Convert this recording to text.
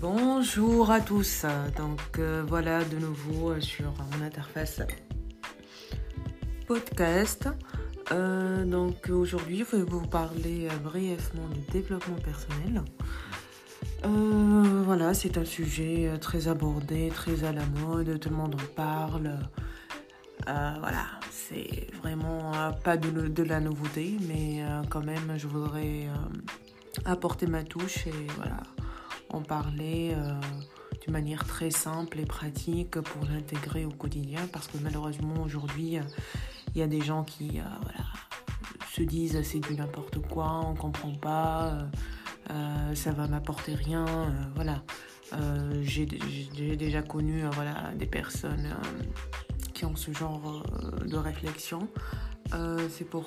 Bonjour à tous. Donc euh, voilà de nouveau euh, sur mon interface podcast. Euh, donc aujourd'hui, je vais vous parler brièvement du développement personnel. voilà, c'est un sujet très abordé, très à la mode, tout le monde en parle. voilà, c'est vraiment pas de, de, la nouveauté, mais quand même, je voudrais apporter ma touche et voilà en parler euh, d'une manière très simple et pratique pour l'intégrer au quotidien parce que malheureusement aujourd'hui il y a des gens qui euh, se disent c'est du n'importe quoi, on comprend pas, euh, ça va m'apporter rien, voilà. J'ai déjà connu des personnes qui ont ce genre de réflexion. c'est pour